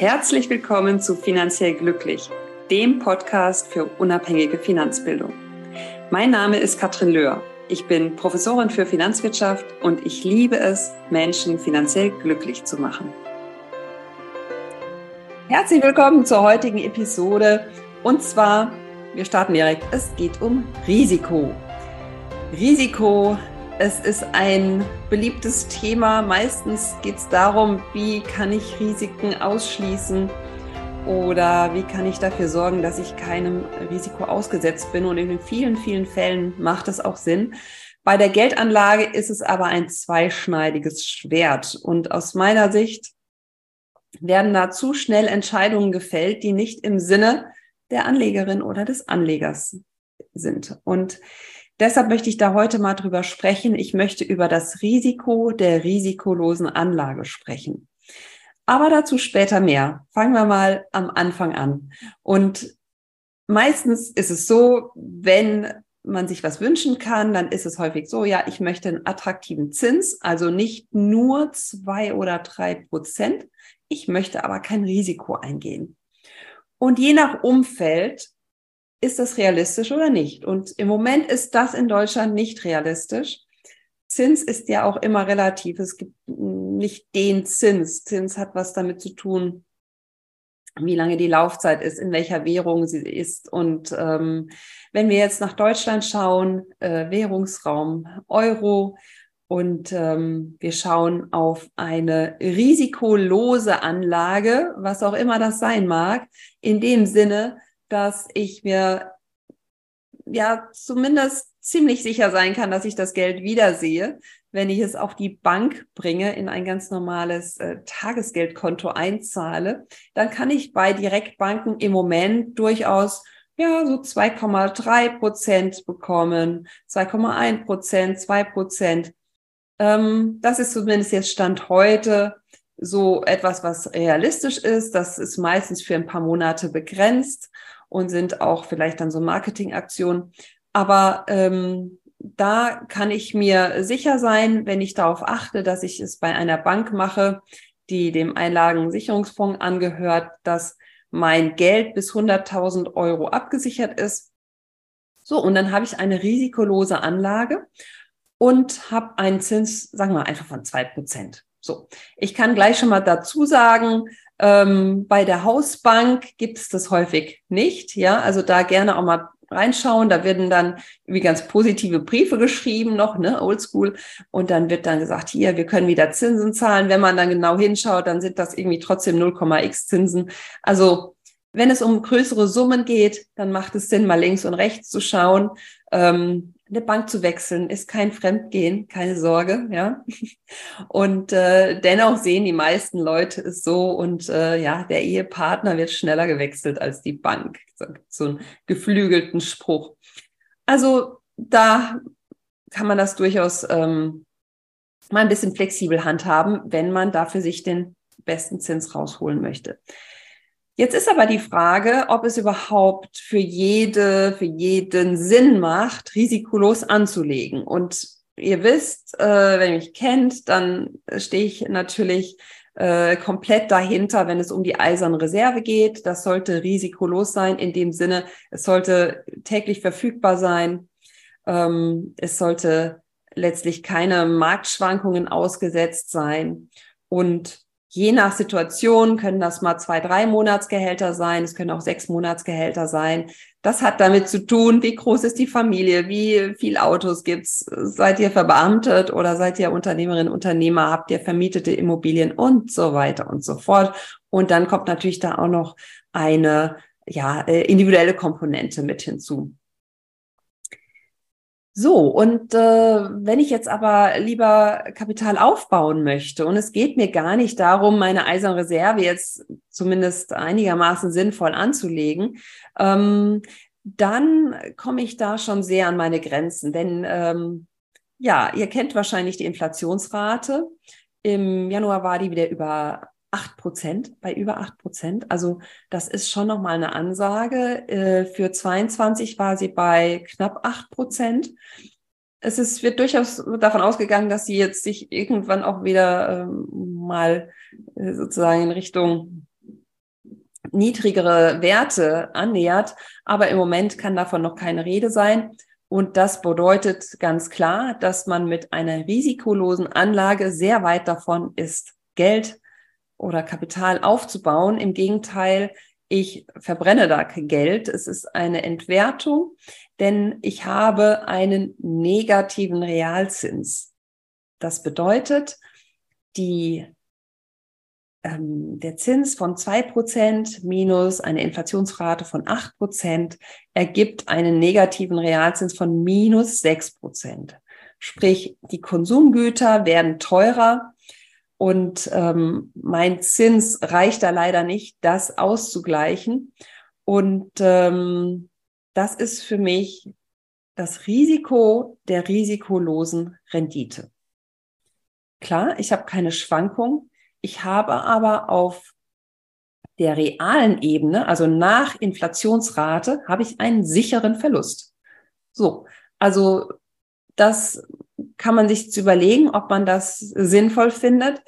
Herzlich willkommen zu Finanziell Glücklich, dem Podcast für unabhängige Finanzbildung. Mein Name ist Katrin Löhr. Ich bin Professorin für Finanzwirtschaft und ich liebe es, Menschen finanziell glücklich zu machen. Herzlich willkommen zur heutigen Episode. Und zwar, wir starten direkt, es geht um Risiko. Risiko es ist ein beliebtes Thema. Meistens geht es darum, wie kann ich Risiken ausschließen oder wie kann ich dafür sorgen, dass ich keinem Risiko ausgesetzt bin. Und in vielen, vielen Fällen macht es auch Sinn. Bei der Geldanlage ist es aber ein zweischneidiges Schwert. Und aus meiner Sicht werden da zu schnell Entscheidungen gefällt, die nicht im Sinne der Anlegerin oder des Anlegers sind. Und Deshalb möchte ich da heute mal drüber sprechen. Ich möchte über das Risiko der risikolosen Anlage sprechen. Aber dazu später mehr. Fangen wir mal am Anfang an. Und meistens ist es so, wenn man sich was wünschen kann, dann ist es häufig so, ja, ich möchte einen attraktiven Zins, also nicht nur zwei oder drei Prozent. Ich möchte aber kein Risiko eingehen. Und je nach Umfeld ist das realistisch oder nicht? Und im Moment ist das in Deutschland nicht realistisch. Zins ist ja auch immer relativ. Es gibt nicht den Zins. Zins hat was damit zu tun, wie lange die Laufzeit ist, in welcher Währung sie ist. Und ähm, wenn wir jetzt nach Deutschland schauen, äh, Währungsraum Euro und ähm, wir schauen auf eine risikolose Anlage, was auch immer das sein mag, in dem Sinne, dass ich mir ja zumindest ziemlich sicher sein kann, dass ich das Geld wiedersehe, wenn ich es auf die Bank bringe, in ein ganz normales äh, Tagesgeldkonto einzahle, dann kann ich bei Direktbanken im Moment durchaus ja so 2,3 Prozent bekommen, 2,1 Prozent, 2 Prozent. Ähm, das ist zumindest jetzt Stand heute so etwas, was realistisch ist. Das ist meistens für ein paar Monate begrenzt und sind auch vielleicht dann so Marketingaktionen. Aber ähm, da kann ich mir sicher sein, wenn ich darauf achte, dass ich es bei einer Bank mache, die dem Einlagensicherungsfonds angehört, dass mein Geld bis 100.000 Euro abgesichert ist. So, und dann habe ich eine risikolose Anlage und habe einen Zins, sagen wir einfach von zwei Prozent. So, ich kann gleich schon mal dazu sagen, ähm, bei der Hausbank gibt es das häufig nicht. Ja, also da gerne auch mal reinschauen. Da werden dann wie ganz positive Briefe geschrieben noch, ne, oldschool. Und dann wird dann gesagt, hier, wir können wieder Zinsen zahlen. Wenn man dann genau hinschaut, dann sind das irgendwie trotzdem 0,x Zinsen. Also wenn es um größere Summen geht, dann macht es Sinn, mal links und rechts zu schauen. Ähm, eine Bank zu wechseln ist kein Fremdgehen, keine Sorge, ja. Und äh, dennoch sehen die meisten Leute es so und äh, ja, der Ehepartner wird schneller gewechselt als die Bank. So, einen geflügelten Spruch. Also da kann man das durchaus ähm, mal ein bisschen flexibel handhaben, wenn man dafür sich den besten Zins rausholen möchte. Jetzt ist aber die Frage, ob es überhaupt für jede, für jeden Sinn macht, risikolos anzulegen. Und ihr wisst, äh, wenn ihr mich kennt, dann stehe ich natürlich äh, komplett dahinter, wenn es um die eiserne Reserve geht. Das sollte risikolos sein in dem Sinne, es sollte täglich verfügbar sein. Ähm, es sollte letztlich keine Marktschwankungen ausgesetzt sein. Und Je nach Situation können das mal zwei, drei Monatsgehälter sein, es können auch sechs Monatsgehälter sein. Das hat damit zu tun, wie groß ist die Familie, wie viel Autos gibt's, seid ihr verbeamtet oder seid ihr Unternehmerin, Unternehmer, habt ihr vermietete Immobilien und so weiter und so fort. Und dann kommt natürlich da auch noch eine ja, äh, individuelle Komponente mit hinzu. So, und äh, wenn ich jetzt aber lieber Kapital aufbauen möchte und es geht mir gar nicht darum, meine eiserne Reserve jetzt zumindest einigermaßen sinnvoll anzulegen, ähm, dann komme ich da schon sehr an meine Grenzen. Denn ähm, ja, ihr kennt wahrscheinlich die Inflationsrate. Im Januar war die wieder über 8 Prozent, bei über 8 Prozent. Also das ist schon nochmal eine Ansage. Äh, für 22 war sie bei knapp 8 Prozent. Es ist, wird durchaus davon ausgegangen, dass sie jetzt sich irgendwann auch wieder ähm, mal äh, sozusagen in Richtung niedrigere Werte annähert. Aber im Moment kann davon noch keine Rede sein. Und das bedeutet ganz klar, dass man mit einer risikolosen Anlage sehr weit davon ist, Geld oder Kapital aufzubauen. Im Gegenteil, ich verbrenne da Geld. Es ist eine Entwertung, denn ich habe einen negativen Realzins. Das bedeutet, die ähm, der Zins von zwei Prozent minus eine Inflationsrate von acht Prozent ergibt einen negativen Realzins von minus sechs Prozent. Sprich, die Konsumgüter werden teurer und ähm, mein Zins reicht da leider nicht, das auszugleichen. Und ähm, das ist für mich das Risiko der risikolosen Rendite. Klar, ich habe keine Schwankung, ich habe aber auf der realen Ebene, also nach Inflationsrate, habe ich einen sicheren Verlust. So, also das kann man sich zu überlegen, ob man das sinnvoll findet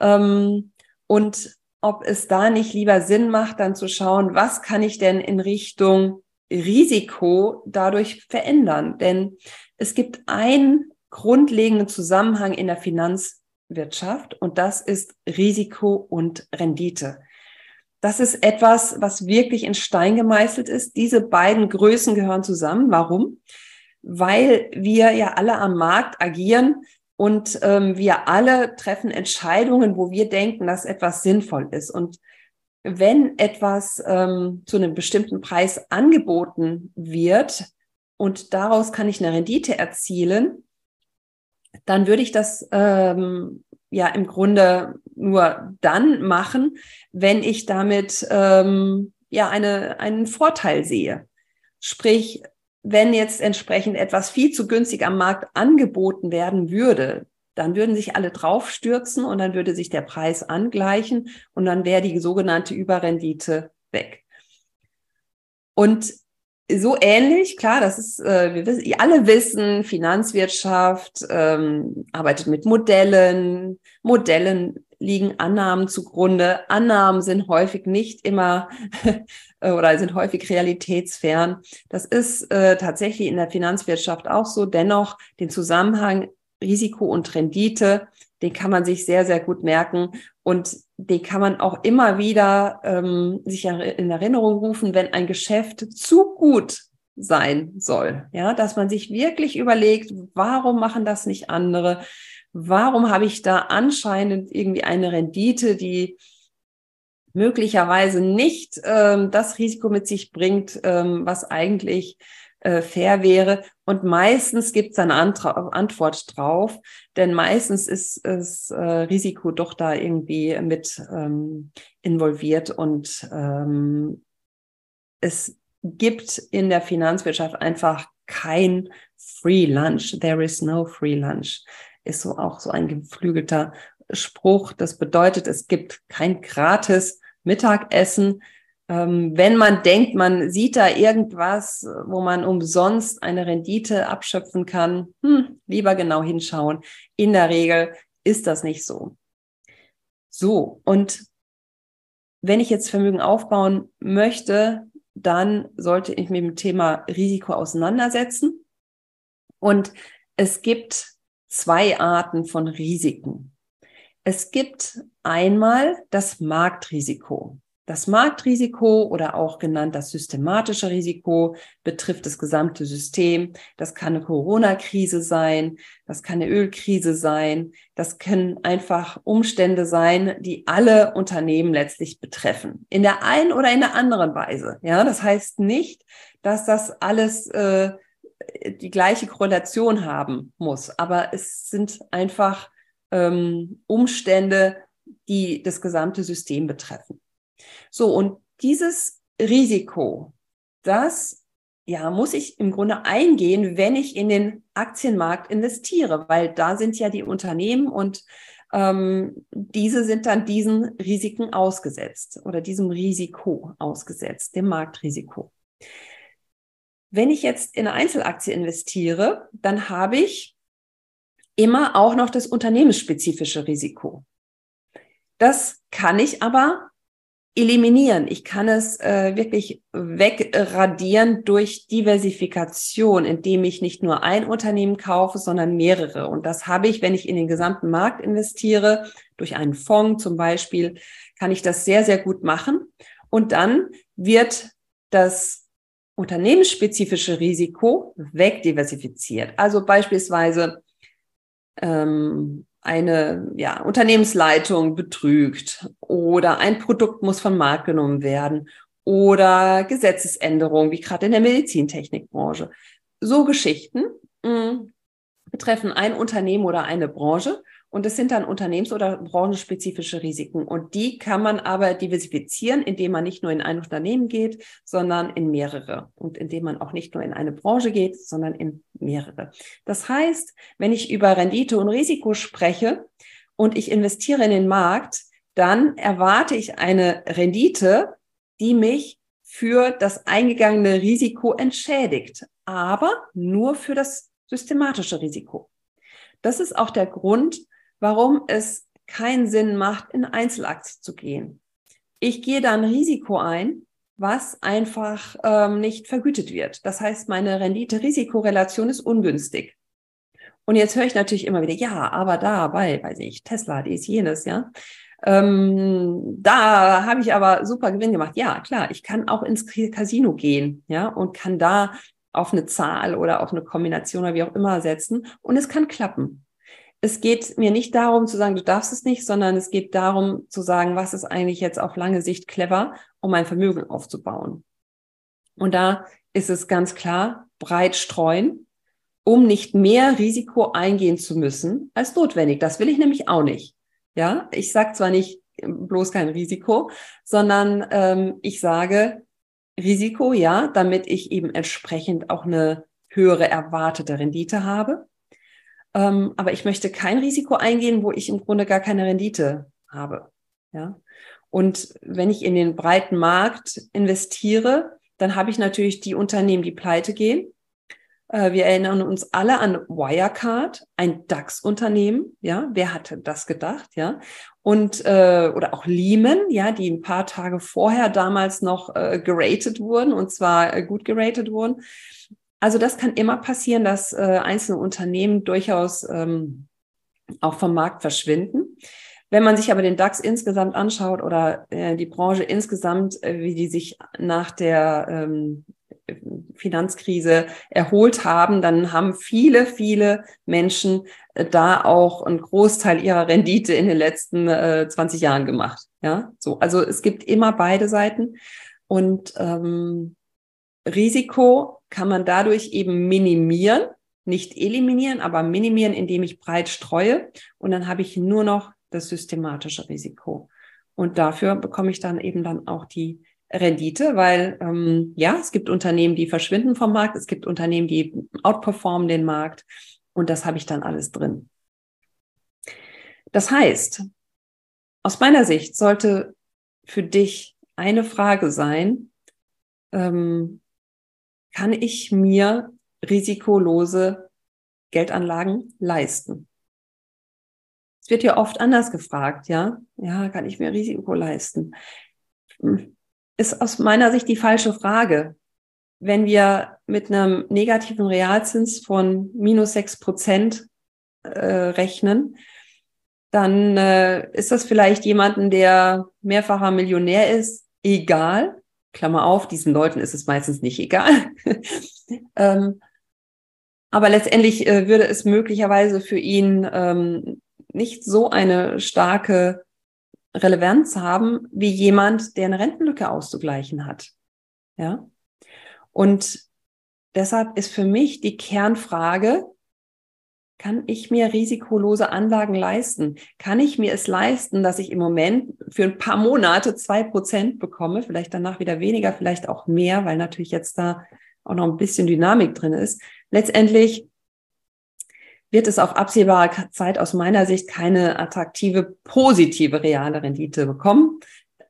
ähm, und ob es da nicht lieber Sinn macht, dann zu schauen, was kann ich denn in Richtung Risiko dadurch verändern? Denn es gibt einen grundlegenden Zusammenhang in der Finanz Wirtschaft und das ist Risiko und Rendite. Das ist etwas, was wirklich in Stein gemeißelt ist. Diese beiden Größen gehören zusammen. Warum? Weil wir ja alle am Markt agieren und ähm, wir alle treffen Entscheidungen, wo wir denken, dass etwas sinnvoll ist. Und wenn etwas ähm, zu einem bestimmten Preis angeboten wird und daraus kann ich eine Rendite erzielen, dann würde ich das ähm, ja im Grunde nur dann machen, wenn ich damit ähm, ja eine, einen Vorteil sehe. Sprich, wenn jetzt entsprechend etwas viel zu günstig am Markt angeboten werden würde, dann würden sich alle draufstürzen und dann würde sich der Preis angleichen und dann wäre die sogenannte Überrendite weg. Und so ähnlich, klar, das ist, äh, wir wissen, alle wissen, Finanzwirtschaft ähm, arbeitet mit Modellen, Modellen liegen Annahmen zugrunde. Annahmen sind häufig nicht immer oder sind häufig realitätsfern. Das ist äh, tatsächlich in der Finanzwirtschaft auch so. Dennoch den Zusammenhang Risiko und Rendite, den kann man sich sehr, sehr gut merken. Und den kann man auch immer wieder ähm, sich in Erinnerung rufen, wenn ein Geschäft zu gut sein soll. Ja, dass man sich wirklich überlegt, warum machen das nicht andere? Warum habe ich da anscheinend irgendwie eine Rendite, die möglicherweise nicht ähm, das Risiko mit sich bringt, ähm, was eigentlich äh, fair wäre. Und meistens gibt es eine Antra Antwort drauf, denn meistens ist das äh, Risiko doch da irgendwie mit ähm, involviert und ähm, es gibt in der Finanzwirtschaft einfach kein Free Lunch. There is no Free Lunch. Ist so auch so ein geflügelter Spruch. Das bedeutet, es gibt kein gratis Mittagessen. Ähm, wenn man denkt, man sieht da irgendwas, wo man umsonst eine Rendite abschöpfen kann, hm, lieber genau hinschauen. In der Regel ist das nicht so. So, und wenn ich jetzt Vermögen aufbauen möchte, dann sollte ich mich mit dem Thema Risiko auseinandersetzen. Und es gibt zwei Arten von Risiken. Es gibt einmal das Marktrisiko. Das Marktrisiko oder auch genannt das systematische Risiko betrifft das gesamte System. Das kann eine Corona-Krise sein, das kann eine Ölkrise sein, das können einfach Umstände sein, die alle Unternehmen letztlich betreffen. In der einen oder in der anderen Weise. Ja, das heißt nicht, dass das alles äh, die gleiche Korrelation haben muss, aber es sind einfach ähm, Umstände, die das gesamte System betreffen. So, und dieses Risiko, das ja, muss ich im Grunde eingehen, wenn ich in den Aktienmarkt investiere, weil da sind ja die Unternehmen und ähm, diese sind dann diesen Risiken ausgesetzt oder diesem Risiko ausgesetzt, dem Marktrisiko. Wenn ich jetzt in eine Einzelaktie investiere, dann habe ich immer auch noch das unternehmensspezifische Risiko. Das kann ich aber eliminieren. Ich kann es äh, wirklich wegradieren durch Diversifikation, indem ich nicht nur ein Unternehmen kaufe, sondern mehrere. Und das habe ich, wenn ich in den gesamten Markt investiere, durch einen Fonds zum Beispiel, kann ich das sehr, sehr gut machen. Und dann wird das unternehmensspezifische Risiko wegdiversifiziert. Also beispielsweise ähm, eine ja, Unternehmensleitung betrügt oder ein Produkt muss vom Markt genommen werden oder Gesetzesänderungen, wie gerade in der Medizintechnikbranche. So Geschichten mh, mm, betreffen ein Unternehmen oder eine Branche und es sind dann unternehmens- oder branchenspezifische Risiken. Und die kann man aber diversifizieren, indem man nicht nur in ein Unternehmen geht, sondern in mehrere. Und indem man auch nicht nur in eine Branche geht, sondern in mehrere. Das heißt, wenn ich über Rendite und Risiko spreche und ich investiere in den Markt, dann erwarte ich eine Rendite, die mich für das eingegangene Risiko entschädigt, aber nur für das systematische Risiko. Das ist auch der Grund, warum es keinen Sinn macht, in Einzelaktien zu gehen. Ich gehe da ein Risiko ein, was einfach ähm, nicht vergütet wird. Das heißt, meine Rendite-Risiko-Relation ist ungünstig. Und jetzt höre ich natürlich immer wieder, ja, aber da bei, weiß ich, Tesla, dies, jenes, ja. Ähm, da habe ich aber super Gewinn gemacht. Ja, klar, ich kann auch ins Casino gehen, ja, und kann da auf eine Zahl oder auf eine Kombination oder wie auch immer setzen und es kann klappen es geht mir nicht darum zu sagen, du darfst es nicht, sondern es geht darum zu sagen, was ist eigentlich jetzt auf lange Sicht clever, um ein Vermögen aufzubauen. Und da ist es ganz klar, breit streuen, um nicht mehr Risiko eingehen zu müssen als notwendig. Das will ich nämlich auch nicht. Ja, ich sage zwar nicht bloß kein Risiko, sondern ähm, ich sage Risiko, ja, damit ich eben entsprechend auch eine höhere erwartete Rendite habe. Ähm, aber ich möchte kein Risiko eingehen, wo ich im Grunde gar keine Rendite habe. Ja. Und wenn ich in den breiten Markt investiere, dann habe ich natürlich die Unternehmen, die pleite gehen. Äh, wir erinnern uns alle an Wirecard, ein DAX-Unternehmen. Ja, wer hatte das gedacht? Ja, und äh, oder auch Lehman, ja, die ein paar Tage vorher damals noch äh, geratet wurden und zwar äh, gut geratet wurden. Also das kann immer passieren, dass äh, einzelne Unternehmen durchaus ähm, auch vom Markt verschwinden. Wenn man sich aber den DAX insgesamt anschaut oder äh, die Branche insgesamt, äh, wie die sich nach der ähm, Finanzkrise erholt haben, dann haben viele, viele Menschen äh, da auch einen Großteil ihrer Rendite in den letzten äh, 20 Jahren gemacht. Ja, so. Also es gibt immer beide Seiten und ähm, Risiko kann man dadurch eben minimieren, nicht eliminieren, aber minimieren, indem ich breit streue. Und dann habe ich nur noch das systematische Risiko. Und dafür bekomme ich dann eben dann auch die Rendite, weil ähm, ja, es gibt Unternehmen, die verschwinden vom Markt, es gibt Unternehmen, die outperformen den Markt und das habe ich dann alles drin. Das heißt, aus meiner Sicht sollte für dich eine Frage sein, ähm, kann ich mir risikolose Geldanlagen leisten? Es wird ja oft anders gefragt, ja? Ja, kann ich mir Risiko leisten? Ist aus meiner Sicht die falsche Frage. Wenn wir mit einem negativen Realzins von minus sechs Prozent äh, rechnen, dann äh, ist das vielleicht jemanden, der mehrfacher Millionär ist, egal. Klammer auf, diesen Leuten ist es meistens nicht egal. ähm, aber letztendlich äh, würde es möglicherweise für ihn ähm, nicht so eine starke Relevanz haben wie jemand, der eine Rentenlücke auszugleichen hat. Ja. Und deshalb ist für mich die Kernfrage, kann ich mir risikolose Anlagen leisten? Kann ich mir es leisten, dass ich im Moment für ein paar Monate zwei Prozent bekomme, vielleicht danach wieder weniger, vielleicht auch mehr, weil natürlich jetzt da auch noch ein bisschen Dynamik drin ist. Letztendlich wird es auf absehbare Zeit aus meiner Sicht keine attraktive, positive reale Rendite bekommen.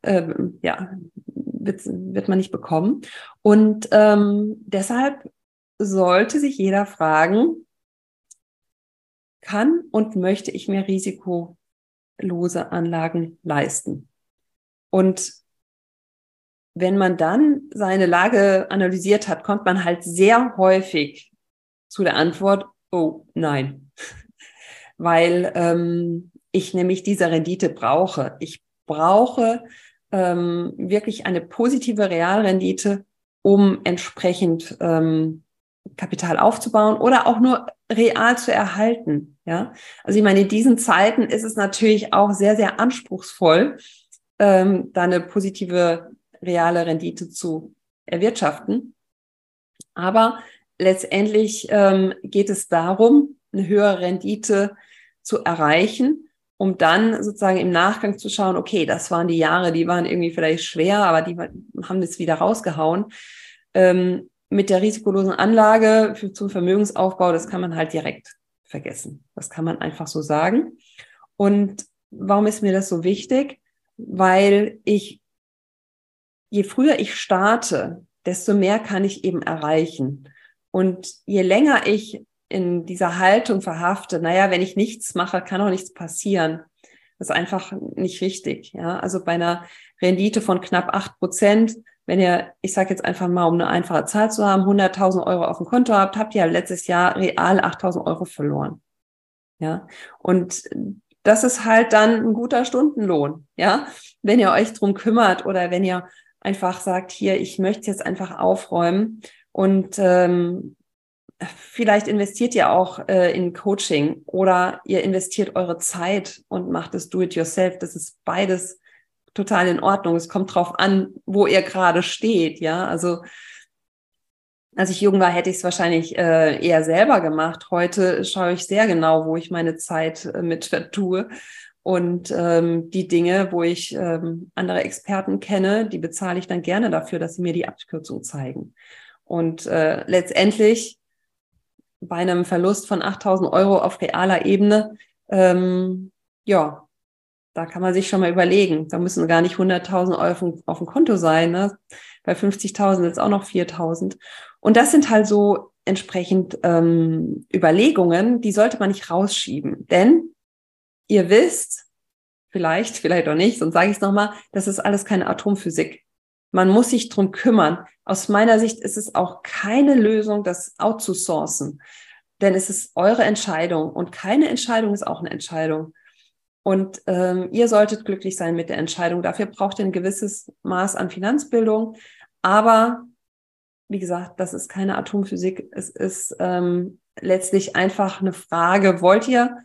Ähm, ja, wird, wird man nicht bekommen. Und ähm, deshalb sollte sich jeder fragen, kann und möchte ich mir risikolose Anlagen leisten? Und wenn man dann seine Lage analysiert hat, kommt man halt sehr häufig zu der Antwort, oh nein, weil ähm, ich nämlich diese Rendite brauche. Ich brauche ähm, wirklich eine positive Realrendite, um entsprechend ähm, Kapital aufzubauen oder auch nur real zu erhalten. Ja, also ich meine, in diesen Zeiten ist es natürlich auch sehr, sehr anspruchsvoll, ähm, da eine positive reale Rendite zu erwirtschaften. Aber letztendlich ähm, geht es darum, eine höhere Rendite zu erreichen, um dann sozusagen im Nachgang zu schauen, okay, das waren die Jahre, die waren irgendwie vielleicht schwer, aber die haben das wieder rausgehauen. Ähm, mit der risikolosen Anlage für, zum Vermögensaufbau, das kann man halt direkt vergessen. Das kann man einfach so sagen. Und warum ist mir das so wichtig? Weil ich, je früher ich starte, desto mehr kann ich eben erreichen. Und je länger ich in dieser Haltung verhafte, naja, wenn ich nichts mache, kann auch nichts passieren. Das ist einfach nicht richtig. Ja, also bei einer Rendite von knapp acht Prozent, wenn ihr, ich sage jetzt einfach mal, um eine einfache Zahl zu haben, 100.000 Euro auf dem Konto habt, habt ihr letztes Jahr real 8.000 Euro verloren. Ja, und das ist halt dann ein guter Stundenlohn. Ja, wenn ihr euch drum kümmert oder wenn ihr einfach sagt, hier, ich möchte jetzt einfach aufräumen und ähm, vielleicht investiert ihr auch äh, in Coaching oder ihr investiert eure Zeit und macht es do it yourself. Das ist beides total in Ordnung. Es kommt drauf an, wo ihr gerade steht. Ja, also als ich jung war, hätte ich es wahrscheinlich äh, eher selber gemacht. Heute schaue ich sehr genau, wo ich meine Zeit äh, mit vertue. Und ähm, die Dinge, wo ich ähm, andere Experten kenne, die bezahle ich dann gerne dafür, dass sie mir die Abkürzung zeigen. Und äh, letztendlich bei einem Verlust von 8000 Euro auf realer Ebene, ähm, ja, da kann man sich schon mal überlegen. Da müssen gar nicht 100.000 Euro auf dem Konto sein. Ne? Bei 50.000 jetzt auch noch 4.000. Und das sind halt so entsprechend ähm, Überlegungen, die sollte man nicht rausschieben. Denn ihr wisst, vielleicht, vielleicht auch nicht, sonst sage ich es nochmal, das ist alles keine Atomphysik. Man muss sich drum kümmern. Aus meiner Sicht ist es auch keine Lösung, das outzusourcen. Denn es ist eure Entscheidung und keine Entscheidung ist auch eine Entscheidung. Und ähm, ihr solltet glücklich sein mit der Entscheidung. Dafür braucht ihr ein gewisses Maß an Finanzbildung. Aber wie gesagt, das ist keine Atomphysik. Es ist ähm, letztlich einfach eine Frage, wollt ihr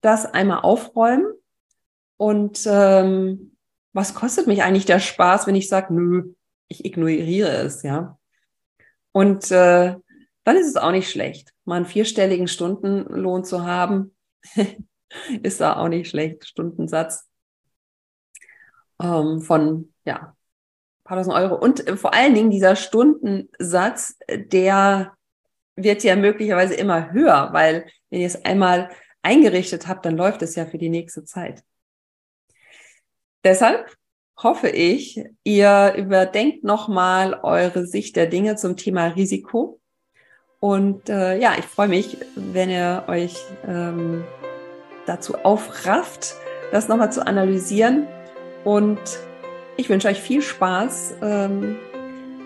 das einmal aufräumen? Und ähm, was kostet mich eigentlich der Spaß, wenn ich sage, nö, ich ignoriere es, ja. Und äh, dann ist es auch nicht schlecht, mal einen vierstelligen Stundenlohn zu haben, ist da auch nicht schlecht, Stundensatz ähm, von, ja, paar tausend Euro. Und äh, vor allen Dingen dieser Stundensatz, der wird ja möglicherweise immer höher, weil wenn ihr es einmal eingerichtet habt, dann läuft es ja für die nächste Zeit. Deshalb hoffe ich, ihr überdenkt nochmal eure Sicht der Dinge zum Thema Risiko. Und äh, ja, ich freue mich, wenn ihr euch ähm, dazu aufrafft, das nochmal zu analysieren. Und ich wünsche euch viel Spaß ähm,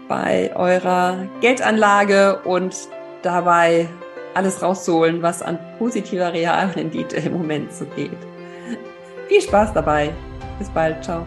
bei eurer Geldanlage und dabei alles rauszuholen, was an positiver Realrendite im Moment so geht. Viel Spaß dabei. Bis bald. Ciao.